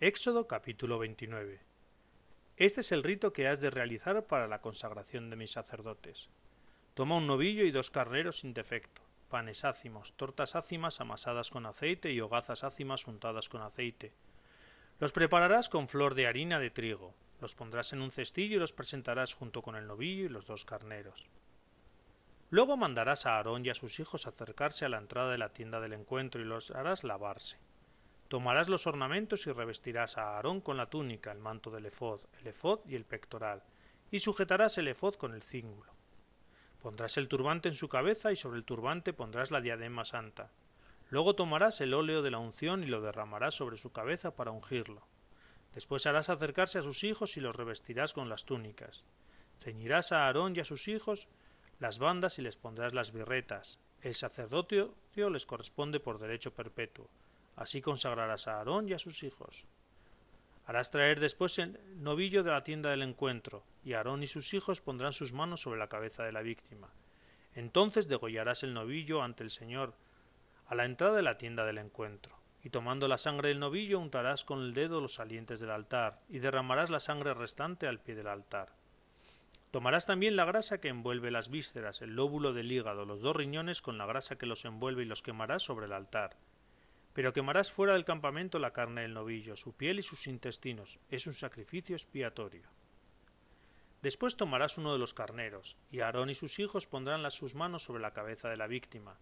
Éxodo capítulo 29 Este es el rito que has de realizar para la consagración de mis sacerdotes. Toma un novillo y dos carneros sin defecto, panes ácimos, tortas ácimas amasadas con aceite y hogazas ácimas untadas con aceite. Los prepararás con flor de harina de trigo, los pondrás en un cestillo y los presentarás junto con el novillo y los dos carneros. Luego mandarás a Aarón y a sus hijos acercarse a la entrada de la tienda del encuentro y los harás lavarse. Tomarás los ornamentos y revestirás a Aarón con la túnica, el manto del efod, el efod y el pectoral, y sujetarás el efod con el cíngulo. Pondrás el turbante en su cabeza y sobre el turbante pondrás la diadema santa. Luego tomarás el óleo de la unción y lo derramarás sobre su cabeza para ungirlo. Después harás acercarse a sus hijos y los revestirás con las túnicas. Ceñirás a Aarón y a sus hijos las bandas y les pondrás las birretas. El sacerdocio les corresponde por derecho perpetuo. Así consagrarás a Aarón y a sus hijos. Harás traer después el novillo de la tienda del encuentro, y Aarón y sus hijos pondrán sus manos sobre la cabeza de la víctima. Entonces degollarás el novillo ante el Señor, a la entrada de la tienda del encuentro, y tomando la sangre del novillo untarás con el dedo los salientes del altar, y derramarás la sangre restante al pie del altar. Tomarás también la grasa que envuelve las vísceras, el lóbulo del hígado, los dos riñones con la grasa que los envuelve y los quemarás sobre el altar pero quemarás fuera del campamento la carne del novillo, su piel y sus intestinos. Es un sacrificio expiatorio. Después tomarás uno de los carneros, y Aarón y sus hijos pondrán las sus manos sobre la cabeza de la víctima.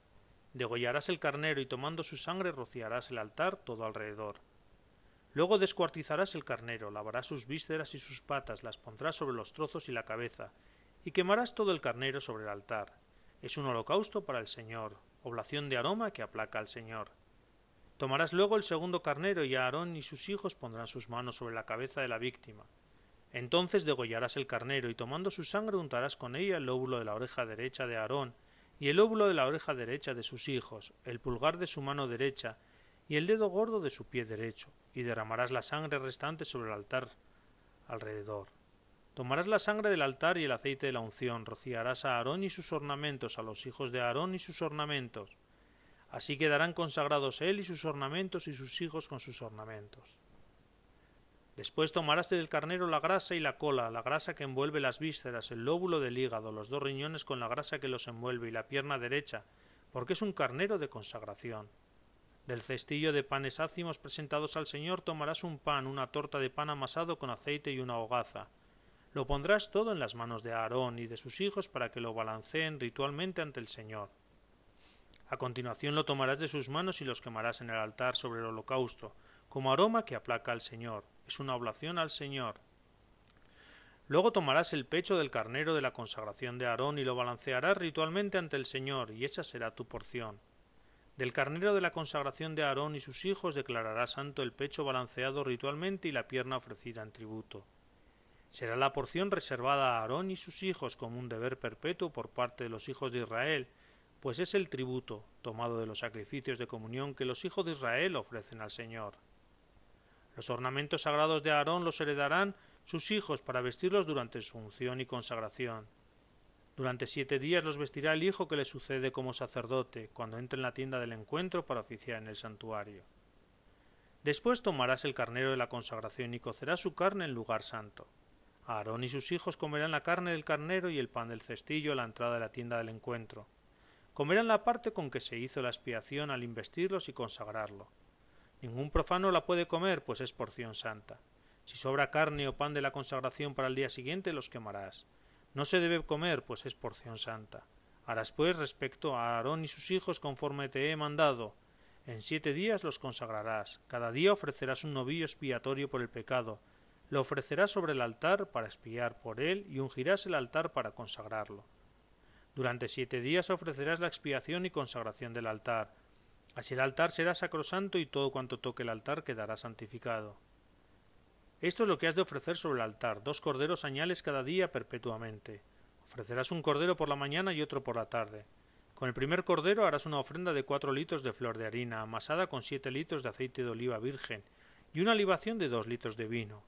Degollarás el carnero y tomando su sangre rociarás el altar todo alrededor. Luego descuartizarás el carnero, lavarás sus vísceras y sus patas, las pondrás sobre los trozos y la cabeza, y quemarás todo el carnero sobre el altar. Es un holocausto para el Señor, oblación de aroma que aplaca al Señor. Tomarás luego el segundo carnero y Aarón y sus hijos pondrán sus manos sobre la cabeza de la víctima. Entonces degollarás el carnero y tomando su sangre untarás con ella el lóbulo de la oreja derecha de Aarón y el lóbulo de la oreja derecha de sus hijos, el pulgar de su mano derecha y el dedo gordo de su pie derecho, y derramarás la sangre restante sobre el altar alrededor. Tomarás la sangre del altar y el aceite de la unción, rociarás a Aarón y sus ornamentos, a los hijos de Aarón y sus ornamentos, Así quedarán consagrados él y sus ornamentos y sus hijos con sus ornamentos. Después tomarás del carnero la grasa y la cola, la grasa que envuelve las vísceras, el lóbulo del hígado, los dos riñones con la grasa que los envuelve y la pierna derecha, porque es un carnero de consagración. Del cestillo de panes ácimos presentados al Señor tomarás un pan, una torta de pan amasado con aceite y una hogaza. Lo pondrás todo en las manos de Aarón y de sus hijos para que lo balanceen ritualmente ante el Señor. A continuación lo tomarás de sus manos y los quemarás en el altar sobre el holocausto, como aroma que aplaca al Señor. Es una oblación al Señor. Luego tomarás el pecho del carnero de la consagración de Aarón y lo balancearás ritualmente ante el Señor, y esa será tu porción. Del carnero de la consagración de Aarón y sus hijos declarará santo el pecho balanceado ritualmente y la pierna ofrecida en tributo. Será la porción reservada a Aarón y sus hijos como un deber perpetuo por parte de los hijos de Israel, pues es el tributo tomado de los sacrificios de comunión que los hijos de Israel ofrecen al Señor. Los ornamentos sagrados de Aarón los heredarán sus hijos para vestirlos durante su unción y consagración. Durante siete días los vestirá el hijo que le sucede como sacerdote cuando entre en la tienda del encuentro para oficiar en el santuario. Después tomarás el carnero de la consagración y cocerás su carne en lugar santo. Aarón y sus hijos comerán la carne del carnero y el pan del cestillo a la entrada de la tienda del encuentro comerán la parte con que se hizo la expiación al investirlos y consagrarlo. Ningún profano la puede comer, pues es porción santa. Si sobra carne o pan de la consagración para el día siguiente, los quemarás. No se debe comer, pues es porción santa. Harás pues respecto a Aarón y sus hijos conforme te he mandado. En siete días los consagrarás. Cada día ofrecerás un novillo expiatorio por el pecado. Lo ofrecerás sobre el altar para expiar por él y ungirás el altar para consagrarlo. Durante siete días ofrecerás la expiación y consagración del altar. Así el altar será sacrosanto y todo cuanto toque el altar quedará santificado. Esto es lo que has de ofrecer sobre el altar, dos corderos añales cada día perpetuamente. Ofrecerás un cordero por la mañana y otro por la tarde. Con el primer cordero harás una ofrenda de cuatro litros de flor de harina, amasada con siete litros de aceite de oliva virgen, y una libación de dos litros de vino.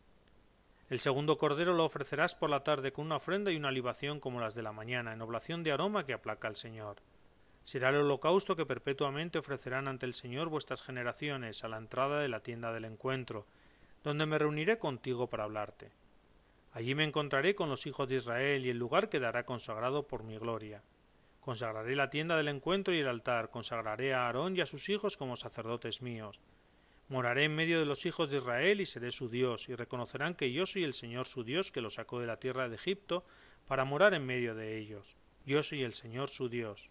El segundo cordero lo ofrecerás por la tarde con una ofrenda y una libación como las de la mañana, en oblación de aroma que aplaca al Señor. Será el holocausto que perpetuamente ofrecerán ante el Señor vuestras generaciones a la entrada de la tienda del encuentro. donde me reuniré contigo para hablarte. Allí me encontraré con los hijos de Israel y el lugar quedará consagrado por mi gloria. Consagraré la tienda del encuentro y el altar, consagraré a Aarón y a sus hijos como sacerdotes míos. Moraré en medio de los hijos de Israel y seré su Dios, y reconocerán que yo soy el Señor su Dios que los sacó de la tierra de Egipto para morar en medio de ellos. Yo soy el Señor su Dios.